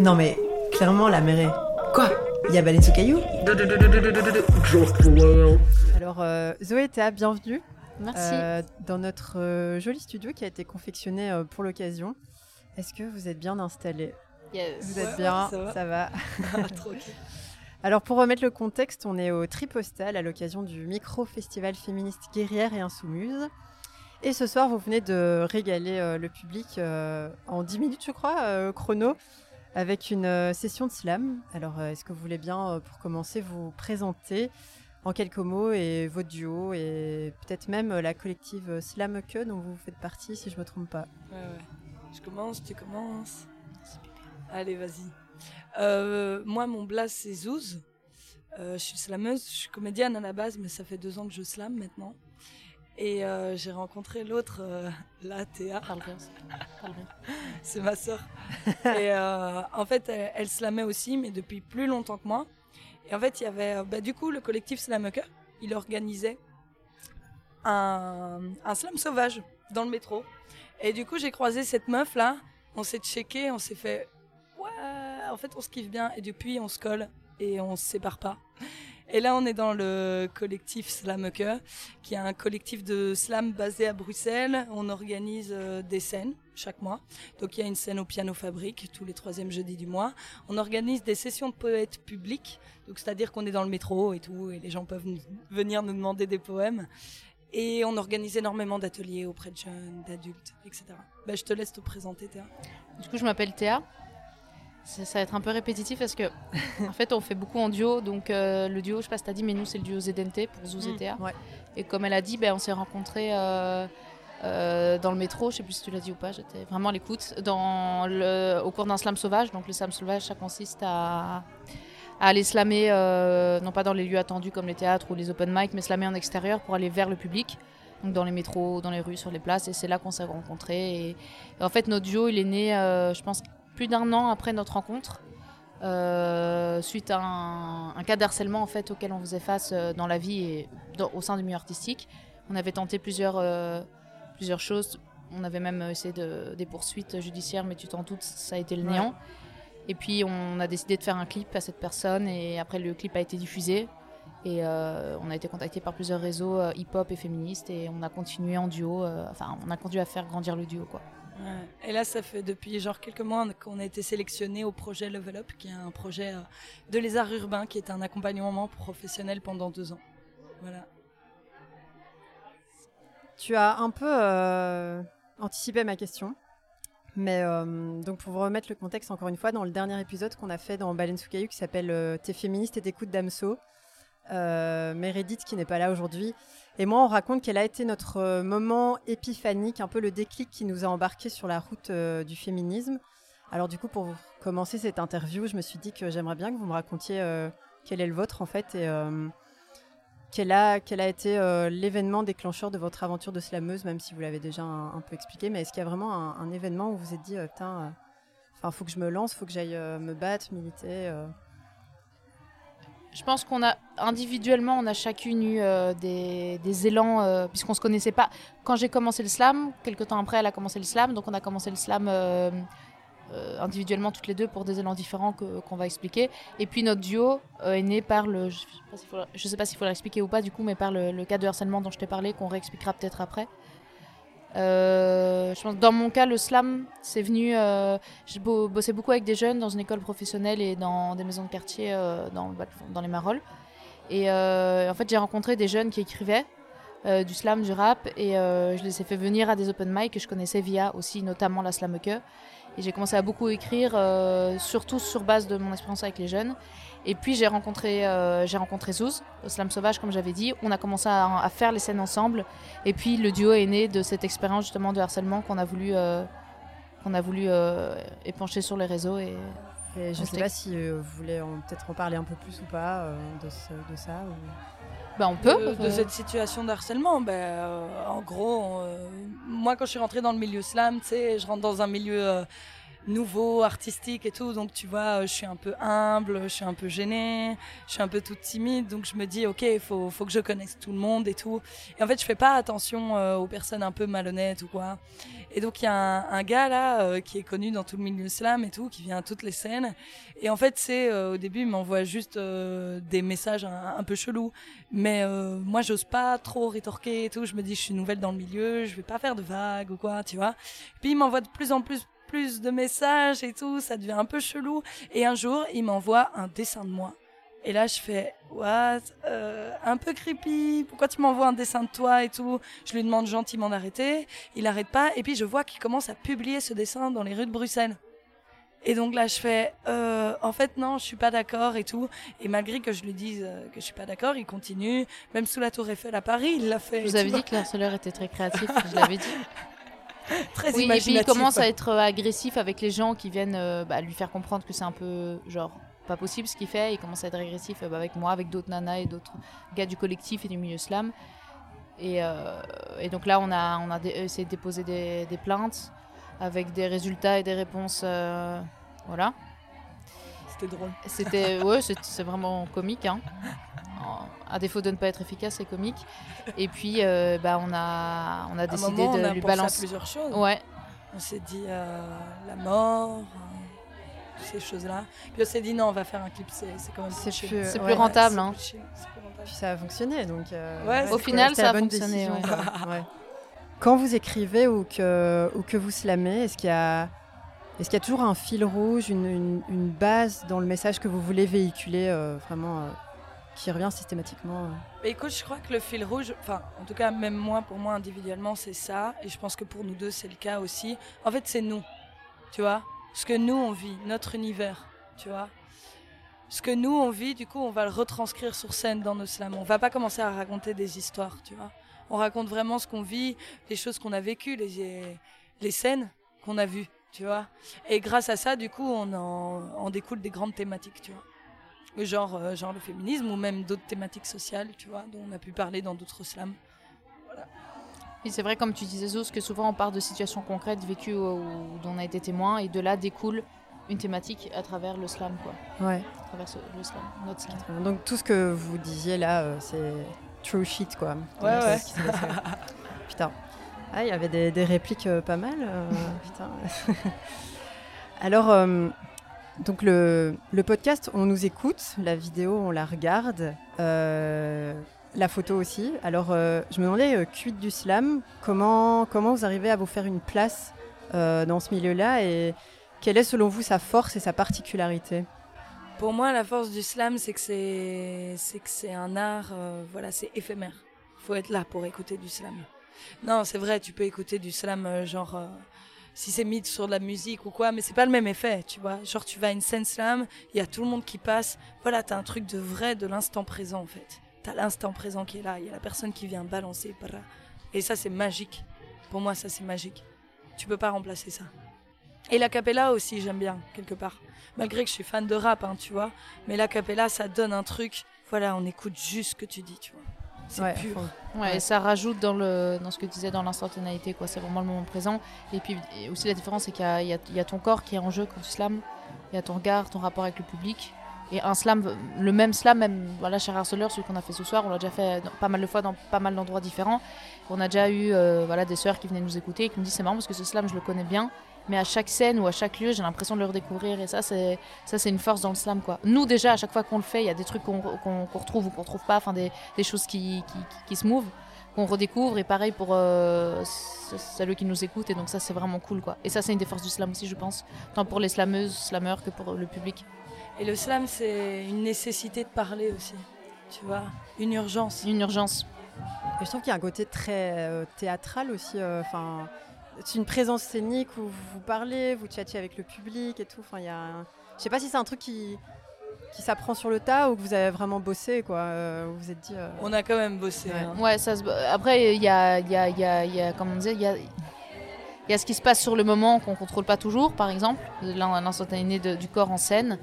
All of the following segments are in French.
Non mais, clairement, la mer est... Quoi Il y a baleine sous caillou Alors, euh, Zoé et Théa, bienvenue Merci. euh, dans notre euh, joli studio qui a été confectionné euh, pour l'occasion. Est-ce que vous êtes bien installés Yes. Vous Ouais, êtes bien ça va. va. Tranquille. Alors, pour remettre le contexte, on est au Tripostal à l'occasion du micro-festival féministe Guerrière et Insoumise. Et ce soir, vous venez de régaler euh, le public euh, en 10 minutes, je crois, euh, chrono, avec une euh, session de slam. Alors, euh, est-ce que vous voulez bien, euh, pour commencer, vous présenter en quelques mots et votre duo et peut-être même la collective Slam Que dont vous faites partie, si je ne me trompe pas? Ouais, ouais. Je commence, tu commences. Allez, vas-y. Moi, mon blast, c'est Zouz. Je suis slameuse, je suis comédienne à la base, mais ça fait deux ans que je slame maintenant. Et euh, j'ai rencontré l'autre, euh, là, Théa, c'est ma sœur. et euh, en fait, elle, elle slamait aussi, mais depuis plus longtemps que moi. Et en fait, il y avait, euh, bah, du coup, le collectif Slameke, il organisait un, un slam sauvage dans le métro. Et du coup, j'ai croisé cette meuf là, on s'est checké, on s'est fait ouais, en fait, on se kiffe bien et depuis on se colle et on se sépare pas. Et là, on est dans le collectif Slameke, qui est un collectif de slam basé à Bruxelles. On organise euh, des scènes chaque mois. Donc, il y a une scène au Piano Fabrique tous les troisièmes jeudis du mois. On organise des sessions de poètes publics. Donc, c'est-à-dire qu'on est dans le métro et tout, et les gens peuvent venir nous demander des poèmes. Et on organise énormément d'ateliers auprès de jeunes, d'adultes, etc. Ben, je te laisse te présenter, Théa. Du coup, je m'appelle Théa. Ça, ça va être un peu répétitif parce que, en fait, on fait beaucoup en duo. Donc, euh, le duo, je sais pas si t'as dit, mais nous, c'est le duo ZNT pour Zouz Mm, Théa. ouais. Et comme elle a dit, ben, on s'est rencontrés euh, euh, dans le métro. Je sais plus si tu l'as dit ou pas. J'étais vraiment à l'écoute. Dans le, au cours d'un slam sauvage. Donc, le slam sauvage, ça consiste à, à aller slammer, non pas dans les lieux attendus comme les théâtres ou les open mic, mais slammer en extérieur pour aller vers le public. Donc, dans les métros, dans les rues, sur les places. Et c'est là qu'on s'est rencontrés. Et, et en fait, notre duo, il est né, euh, je pense, plus d'un an après notre rencontre. euh, suite à un, un cas d'harcèlement en fait auquel on faisait face euh, dans la vie et dans- au sein du milieu artistique. On avait tenté plusieurs, euh, plusieurs choses. On avait même essayé de, des poursuites judiciaires, mais tu t'en doutes, ça a été le Ouais. néant. Et puis on a décidé de faire un clip à cette personne et après le clip a été diffusé. Et euh, on a été contacté par plusieurs réseaux hip-hop et féministes et on a continué en duo. enfin, on a continué à faire grandir le duo quoi. Et là, ça fait depuis genre quelques mois qu'on a été sélectionné au projet Level Up, qui est un projet euh, de lézard urbain, qui est un accompagnement professionnel pendant deux ans. Voilà. Tu as un peu euh, anticipé ma question. Mais euh, donc pour vous remettre le contexte encore une fois, dans le dernier épisode qu'on a fait dans caillou qui s'appelle T'es féministe et t'écoutes Damso, euh, Meredith qui n'est pas là aujourd'hui, et moi on raconte quel a été notre euh, moment épiphanique, un peu le déclic qui nous a embarqués sur la route euh, du féminisme. Alors du coup pour commencer cette interview, je me suis dit que j'aimerais bien que vous me racontiez euh, quel est le vôtre en fait et quel a, quel a été l'événement déclencheur de votre aventure de slameuse, même si vous l'avez déjà un, peu expliqué, mais est-ce qu'il y a vraiment un, événement où vous vous êtes dit, putain, enfin, faut que je me lance, faut que j'aille me battre, militer. Je pense qu'on a individuellement, on a chacune eu euh, des, élans, euh, puisqu'on se connaissait pas. Quand j'ai commencé le slam, quelques temps après, elle a commencé le slam, donc on a commencé le slam euh, euh, individuellement toutes les deux pour des élans différents qu'on va expliquer. Et puis notre duo est né par le, je sais pas s'il faut l'expliquer ou pas du coup, mais par le, le cas de harcèlement dont je t'ai parlé, qu'on réexpliquera peut-être après. Euh, je pense dans mon cas, le slam, c'est venu. Euh, j'ai bo- bossé beaucoup avec des jeunes dans une école professionnelle et dans des maisons de quartier euh, dans, bah, dans les Marolles. Et euh, en fait, j'ai rencontré des jeunes qui écrivaient du slam, du rap, et je les ai fait venir à des open mic que je connaissais via aussi, notamment la Slameke. Et j'ai commencé à beaucoup écrire, surtout sur base de mon expérience avec les jeunes. Et puis j'ai rencontré, euh, j'ai rencontré Zouz, au Slam Sauvage, comme j'avais dit. On a commencé à, à faire les scènes ensemble. Et puis le duo est né de cette expérience justement de harcèlement qu'on a voulu, euh, qu'on a voulu euh, épancher sur les réseaux. Et, Et je On sais pas si euh, vous voulez peut-être en parler un peu plus ou pas euh, de, ce- de ça. ou- bah, on peut. de, de cette situation de harcèlement, ben, euh, en gros, euh, moi quand je suis rentrée dans le milieu slam, tu sais, je rentre dans un milieu euh, nouveau, artistique et tout. Donc, tu vois, je suis un peu humble, je suis un peu gênée, je suis un peu toute timide. Donc, je me dis, OK, il faut, faut que je connaisse tout le monde et tout. Et en fait, je fais pas attention euh, aux personnes un peu malhonnêtes ou quoi. Et donc, il y a un, gars là euh, qui est connu dans tout le milieu slam et tout, qui vient à toutes les scènes. Et en fait, c'est euh, au début, il m'envoie juste des messages un, un, peu chelous. Mais moi, j'ose pas trop rétorquer et tout. Je me dis, je suis nouvelle dans le milieu, je vais pas faire de vagues ou quoi, tu vois. Puis, il m'envoie de plus en plus plus de messages et tout, ça devient un peu chelou. Et un jour, il m'envoie un dessin de moi. Et là, je fais, what? Euh, Un peu creepy, pourquoi tu m'envoies un dessin de toi et tout? Je lui demande gentiment d'arrêter, il n'arrête pas, et puis je vois qu'il commence à publier ce dessin dans les rues de Bruxelles. Et donc là, je fais, euh, en fait, non, je suis pas d'accord et tout. Et malgré que je lui dise euh, que je suis pas d'accord, il continue. Même sous la Tour Eiffel à Paris, il l'a fait. Je vous avais dit que l'harceleur était très créatif, je l'avais dit. très oui, Et puis il commence à être euh, agressif avec les gens qui viennent euh, bah, lui faire comprendre que c'est un peu genre pas possible ce qu'il fait. Il commence à être agressif euh, bah, avec moi, avec d'autres nanas et d'autres gars du collectif et du milieu slam. Et, et donc là, on a, on a essayé de déposer des, des, plaintes avec des résultats et des réponses. voilà. C'était drôle. C'était ouais, c'est vraiment comique. Hein. à défaut de ne pas être efficace, c'est comique. Et puis, euh, bah, on a, on a décidé moment, de on a lui pensé balancer. À plusieurs choses. Ouais. On s'est dit euh, la mort, euh, ces choses-là. Puis on s'est dit non, on va faire un clip, c'est quand même c'est plus, plus, c'est ouais, plus rentable. ouais, hein. plus rentable. Puis ça a fonctionné, donc. euh, Ouais, Au final, ça a bonne fonctionné. décision, ouais. quoi. Ouais. Quand vous écrivez ou que, ou que vous slamez, est-ce qu'il y a, est-ce qu'il y a toujours un fil rouge, une, base dans le message que vous voulez véhiculer, euh, vraiment, euh, qui revient systématiquement euh Mais écoute, je crois que le fil rouge, enfin, en tout cas, même moi, pour moi, individuellement, c'est ça. Et je pense que pour nous deux, c'est le cas aussi. En fait, c'est nous, tu vois. Ce que nous, on vit, notre univers, tu vois. Ce que nous, on vit, du coup, on va le retranscrire sur scène dans nos slams. On va pas commencer à raconter des histoires, tu vois. On raconte vraiment ce qu'on vit, les choses qu'on a vécues, les, les scènes qu'on a vues, tu vois. Et grâce à ça, du coup, on en, découle des grandes thématiques, tu vois. Genre, euh, genre le féminisme ou même d'autres thématiques sociales, tu vois, dont on a pu parler dans d'autres slams. Et c'est vrai, comme tu disais, Zos, que souvent on part de situations concrètes vécues ou, ou dont on a été témoin, et de là découle une thématique à travers le slam, quoi. Ouais. À travers ce- le slam, notre slam. Donc tout ce que vous disiez là, euh, c'est true shit, quoi. Ouais, ouais. c'est ce qui s'est passé. Putain. Ah, il y avait des, des répliques euh, pas mal. euh. Alors, euh, donc le, le podcast, on nous écoute, la vidéo, on la regarde, euh, la photo aussi. Alors, euh, je me demandais, euh, quid du slam, comment, comment vous arrivez à vous faire une place euh, dans ce milieu-là et quelle est selon vous sa force et sa particularité? Pour moi, la force du slam, c'est que c'est, c'est que c'est un art, euh, voilà, c'est éphémère. Faut être là pour écouter du slam. Non, c'est vrai, tu peux écouter du slam, euh, genre, euh, si c'est mis sur de la musique ou quoi, mais c'est pas le même effet, tu vois. Genre, tu vas à une scène slam, il y a tout le monde qui passe. Voilà, t'as un truc de vrai, de l'instant présent, en fait. T'as l'instant présent qui est là, il y a la personne qui vient balancer. Et ça, c'est magique. Pour moi, ça, c'est magique. Tu peux pas remplacer ça. Et la capella aussi, j'aime bien, quelque part. Malgré que je suis fan de rap, hein, tu vois. Mais la capella, ça donne un truc. Voilà, on écoute juste ce que tu dis, tu vois. C'est Ouais, pur. Ouais, Ouais. et ça rajoute dans, le, dans ce que tu disais dans l'instantanéité, quoi. C'est vraiment le moment présent. Et puis et aussi la différence, c'est qu'il y a, il y a- il y a ton corps qui est en jeu quand tu slams. Il y a ton regard, ton rapport avec le public. Et un slam, le même slam, même voilà, chez Harceleur, celui qu'on a fait ce soir, on l'a déjà fait pas mal de fois dans pas mal d'endroits différents. On a déjà eu euh, voilà, des sœurs qui venaient nous écouter et qui me disent c'est marrant parce que ce slam, je le connais bien. Mais à chaque scène ou à chaque lieu, j'ai l'impression de le redécouvrir. Et ça, c'est une force dans le slam, quoi. Nous, déjà, à chaque fois qu'on le fait, il y a des trucs qu'on qu'on- retrouve ou qu'on retrouve pas, enfin des, des choses qui, qui, qui- se mouvent qu'on redécouvre et pareil pour euh, qui nous écoutent et donc ça c'est vraiment cool quoi et ça c'est une des forces du slam aussi je pense tant pour les slameuses slameurs que pour le public Et le slam, c'est une nécessité de parler aussi. Tu vois, une urgence. une urgence Et je trouve qu'il y a un côté très euh, théâtral aussi. euh, Enfin, c'est une présence scénique où vous parlez, vous tchatchez avec le public et tout. Enfin, il y a. un- Je sais pas si c'est un truc qui qui s'apprend sur le tas ou que vous avez vraiment bossé quoi. euh, vous vous êtes dit. euh, On a quand même bossé. Ouais. hein. ouais ça se... après il y a, il y, a, il y, a, y a comme on disait il y a il y a ce qui se passe sur le moment qu'on contrôle pas toujours par exemple l'in- l'instantané du corps en scène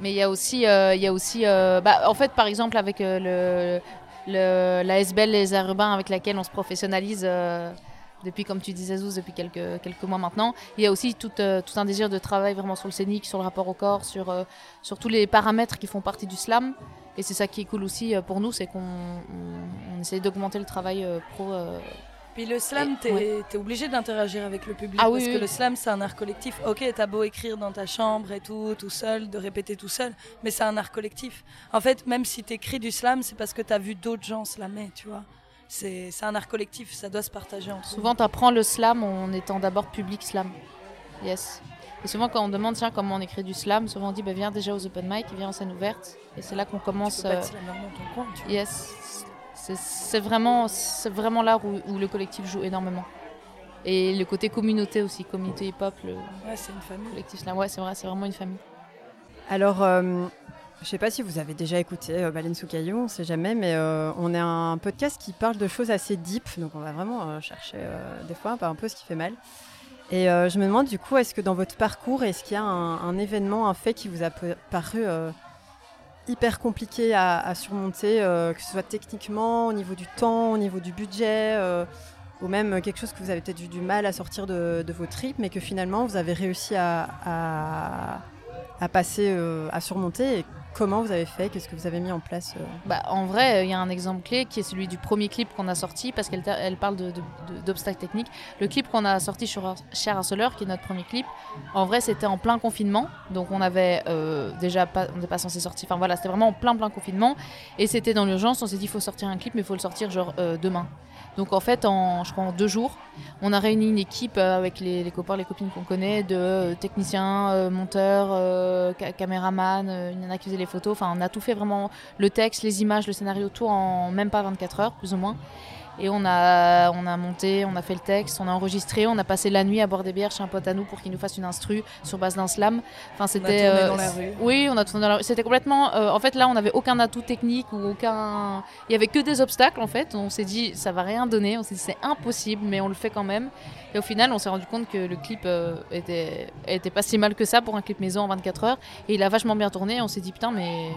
mais il y a aussi euh, il y a aussi euh, bah, en fait par exemple avec euh, le, la SBL les arts urbains avec laquelle on se professionnalise depuis, comme tu disais, Zouz, depuis quelques, quelques mois maintenant. Il y a aussi tout, tout un désir de travail vraiment sur le scénique, sur le rapport au corps, sur, sur tous les paramètres qui font partie du slam. Et c'est ça qui est cool aussi pour nous, c'est qu'on on, essaie d'augmenter le travail pro. Puis le slam, ouais. t'es obligé d'interagir avec le public Ah oui, parce oui, que oui. le slam, c'est un art collectif. Ok, t'as beau écrire dans ta chambre et tout, tout seul, de répéter tout seul, mais c'est un art collectif. En fait, même si t'écris du slam, c'est parce que t'as vu d'autres gens slammer, tu vois. C'est un art collectif, ça doit se partager entre Souvent, tu apprends le slam en étant d'abord public slam. Yes. Et souvent, quand on demande tiens, comment on écrit du slam, souvent on dit bah, viens déjà aux open mic, viens en scène ouverte. Et c'est là qu'on nous. Tu commence. peux pas euh, être dans ton coin, tu vois. Yes, c'est vraiment, c'est vraiment là où, où le collectif joue énormément. Et le côté communauté aussi, communauté hip-hop, le Ouais, c'est une famille. collectif slam, ouais, c'est vrai, c'est vraiment une famille. Alors, euh, je sais pas si vous avez déjà écouté euh, Baleine sous caillou, on sait jamais, mais euh, on est un podcast qui parle de choses assez deep, donc on va vraiment euh, chercher euh, des fois un peu ce qui fait mal. Et euh, je me demande du coup, est-ce que dans votre parcours, est-ce qu'il y a un, un événement, un fait qui vous a paru euh, hyper compliqué à, surmonter, euh, que ce soit techniquement, au niveau du temps, au niveau du budget, euh, ou même quelque chose que vous avez peut-être eu du mal à sortir de, vos tripes, mais que finalement vous avez réussi à, passer, euh, à surmonter comment vous avez fait? Qu'est-ce que vous avez mis en place euh? Bah, en vrai, il y a un exemple clé qui est celui du premier clip qu'on a sorti parce qu'elle elle parle d'obstacles techniques. Le clip qu'on a sorti sur Cher Harceleur, qui est notre premier clip, en vrai, c'était en plein confinement. Donc, on avait euh, déjà pas, on n'est pas censé sortir. Enfin voilà, c'était vraiment en plein, plein confinement. Et c'était dans l'urgence. On s'est dit, il faut sortir un clip, mais il faut le sortir genre euh, demain. Donc, en fait, en, je crois en deux jours, on a réuni une équipe euh, avec les, copains, les copines qu'on connaît, de euh, techniciens, euh, monteurs, euh, ca- caméramans, euh, il y en a qui photos. On a tout fait vraiment le texte, les images, le scénario, tout en même pas 24 heures, plus ou moins. Et on a, on a monté, on a fait le texte, on a enregistré, on a passé la nuit à boire des bières chez un pote à nous pour qu'il nous fasse une instru sur base d'un slam. Enfin, c'était. tourné euh, dans la rue. Oui, on a tourné dans la rue. C'était complètement. euh, en fait, là, on n'avait aucun atout technique ou aucun. Il y avait que des obstacles, en fait. On s'est dit, ça va rien donner. On s'est dit, c'est impossible, mais on le fait quand même. Et au final, on s'est rendu compte que le clip euh, était, était pas si mal que ça pour un clip maison en 24 heures. Et il a vachement bien tourné. On s'est dit, putain, mais.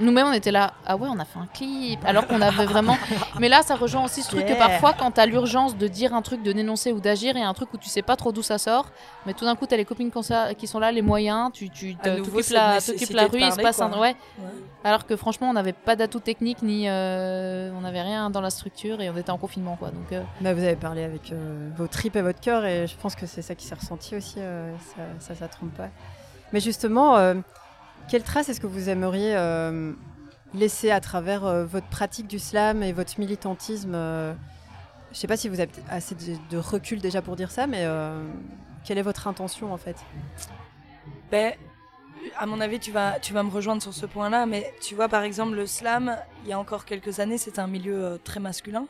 Nous-mêmes, on était là, ah ouais, on a fait un clip, alors qu'on avait vraiment. Mais là, ça rejoint aussi ce truc que parfois, quand t'as l'urgence de dire un truc, de dénoncer ou d'agir, il y a un truc où tu sais pas trop d'où ça sort, mais tout d'un coup, t'as les copines qui sont- là, les moyens, tu, t'occupes la, la rue, il se passe un. Ouais. Ouais. Alors que franchement, on n'avait pas d'atout technique, ni. euh, on n'avait rien dans la structure et on était en confinement, quoi. Donc. euh, Bah, Vous avez parlé avec euh, vos tripes et votre cœur et je pense que c'est ça qui s'est ressenti aussi, euh, ça, ça, ça trompe pas. Mais justement, euh, quelle trace est-ce que vous aimeriez euh, laisser à travers euh, votre pratique du slam et votre militantisme euh, Je sais pas si vous avez assez de, de recul déjà pour dire ça, mais quelle est votre intention en fait? Ben, à mon avis, tu vas, tu vas me rejoindre sur ce point-là, mais tu vois, par exemple, le slam, il y a encore quelques années, c'était un milieu très masculin.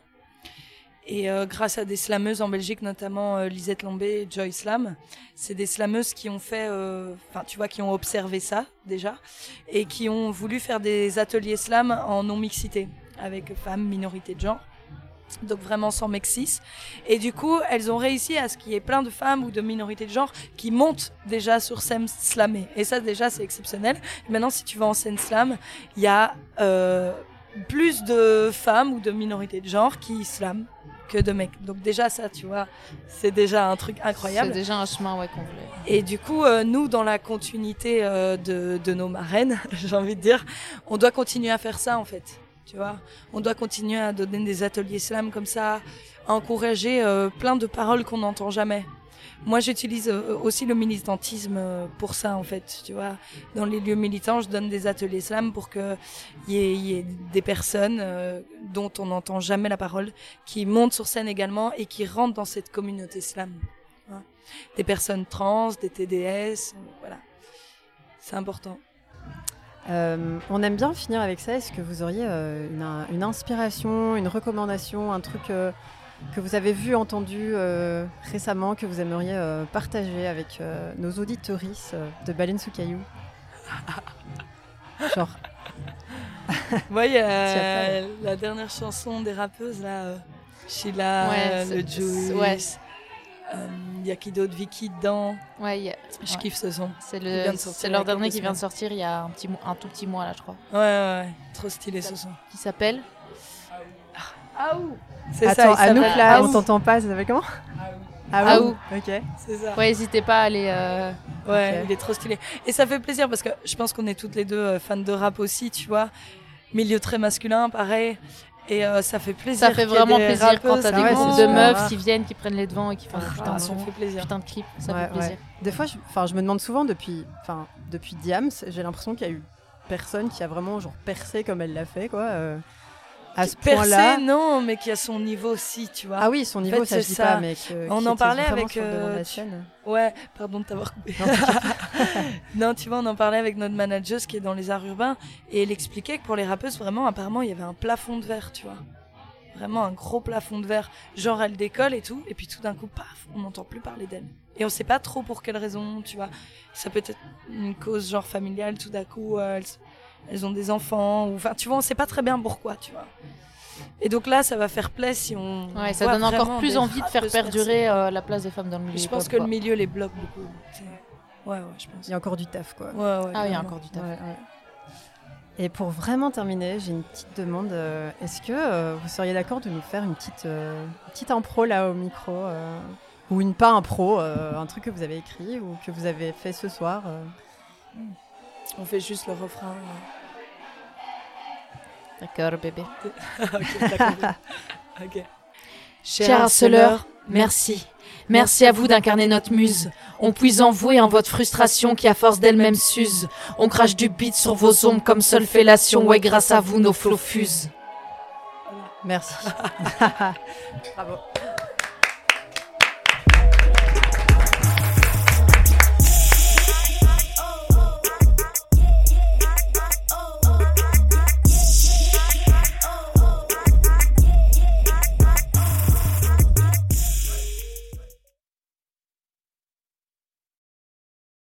Et euh, grâce à des slameuses en Belgique, notamment euh, Lisette Lambé et Joy Slam, c'est des slameuses qui ont fait, euh, enfin, tu vois, qui ont observé ça déjà, et qui ont voulu faire des ateliers slam en non-mixité, avec femmes, minorités de genre. Donc vraiment sans mexis. Et du coup, elles ont réussi à ce qu'il y ait plein de femmes ou de minorités de genre qui montent déjà sur scène slammer. Et ça, déjà, c'est exceptionnel. Maintenant, si tu vas en scène slam, il y a euh, plus de femmes ou de minorités de genre qui slament que de mecs. Donc déjà, ça, tu vois, c'est déjà un truc c'est incroyable. déjà un chemin, ouais, qu'on voulait. Et du coup, euh, nous, dans la continuité euh, de, de nos marraines, j'ai envie de dire, on doit continuer à faire ça, en fait. Tu vois, on doit continuer à donner des ateliers slam comme ça, à encourager euh, plein de paroles qu'on n'entend jamais. Moi, j'utilise euh, aussi le militantisme euh, pour ça, en fait. Tu vois, dans les lieux militants, je donne des ateliers slam pour que il y, ait- y ait des personnes euh, dont on n'entend jamais la parole qui montent sur scène également et qui rentrent dans cette communauté slam. Hein. Des personnes trans, des TDS, voilà. C'est important. On aime bien finir avec ça. Est-ce que vous auriez une, inspiration, une recommandation, un truc que vous avez vu, entendu euh, récemment, que vous aimeriez euh, partager avec euh, nos auditorices de Baleine sous Caillou? Genre, Moi, il y a la dernière chanson des rappeuses, là, Sheila, Ouais, le Juice. ouais. Il y a qui d'autre? Vicky dedans. Ouais, a- Je ouais. kiffe ce son. C'est le, de leur dernier qui vient de sortir il y a un petit, un tout petit mois là, je crois. Ouais, ouais, ouais. Trop stylé ce son. Qui s'appelle C'est Attends, ça, Anouk, s'appelle là, Aou. on t'entend pas, ça s'appelle comment Aou. Ok. C'est ça. Ouais, n'hésitez pas à aller. euh, Ouais, il est trop stylé. Et ça fait plaisir parce que je pense qu'on est toutes les deux euh, fans de rap aussi, tu vois. Milieu très masculin, pareil. Et euh, ça fait plaisir. Ça fait vraiment des plaisir quand rappeuses t'as Ah des ouais, groupes de meufs qui viennent, qui prennent les devants et qui font Ah, putain, ça fait plaisir. putain de clip. Ça Ouais, fait plaisir. ouais. Des fois, je, enfin, je me demande souvent depuis, enfin, depuis Diams, j'ai l'impression qu'il y a eu personne qui a vraiment genre percé comme elle l'a fait, quoi. euh, à ce point-là. non, mais qui a son niveau aussi, tu vois. Ah oui, son niveau, fait, ça je pas, mais que- On en parlait avec, euh. Ouais, pardon de t'avoir coupé. Non, tu vois, on en parlait avec notre manageuse qui est dans les arts urbains et elle expliquait que pour les rappeuses, vraiment, apparemment, il y avait un plafond de verre, tu vois. Vraiment un gros plafond de verre. Genre, elle décolle et tout, et puis tout d'un coup, paf, on n'entend plus parler d'elle. Et on sait pas trop pour quelle raison, tu vois. Ça peut être une cause genre familiale, tout d'un coup, euh, elles, elles ont des enfants, ou enfin, tu vois, on sait pas très bien pourquoi, tu vois. Et donc là, ça va faire plaisir si on. Ouais, ça donne encore plus envie de faire perdurer euh, la place des femmes dans le milieu. je pense que le milieu les bloque beaucoup. Ouais, ouais, je pense. Il y a encore du taf, quoi. Ouais, ouais, Ah oui, il y a encore du taf. Ouais, ouais. Et pour vraiment terminer, j'ai une petite demande. euh, Est-ce que euh, vous seriez d'accord de nous faire une petite, euh, une petite impro là au micro euh, Ou une pas impro, euh, un truc que vous avez écrit ou que vous avez fait ce soir euh? On fait juste le refrain. D'accord, bébé. ok, t'as compris. Ok. Cher harceleur, merci. Merci à vous d'incarner notre muse. On puise en vous et en votre frustration qui à force d'elle-même s'use. On crache du beat sur vos ombres comme seule fellation. Ouais, grâce à vous, nos flots fusent. Merci. Bravo.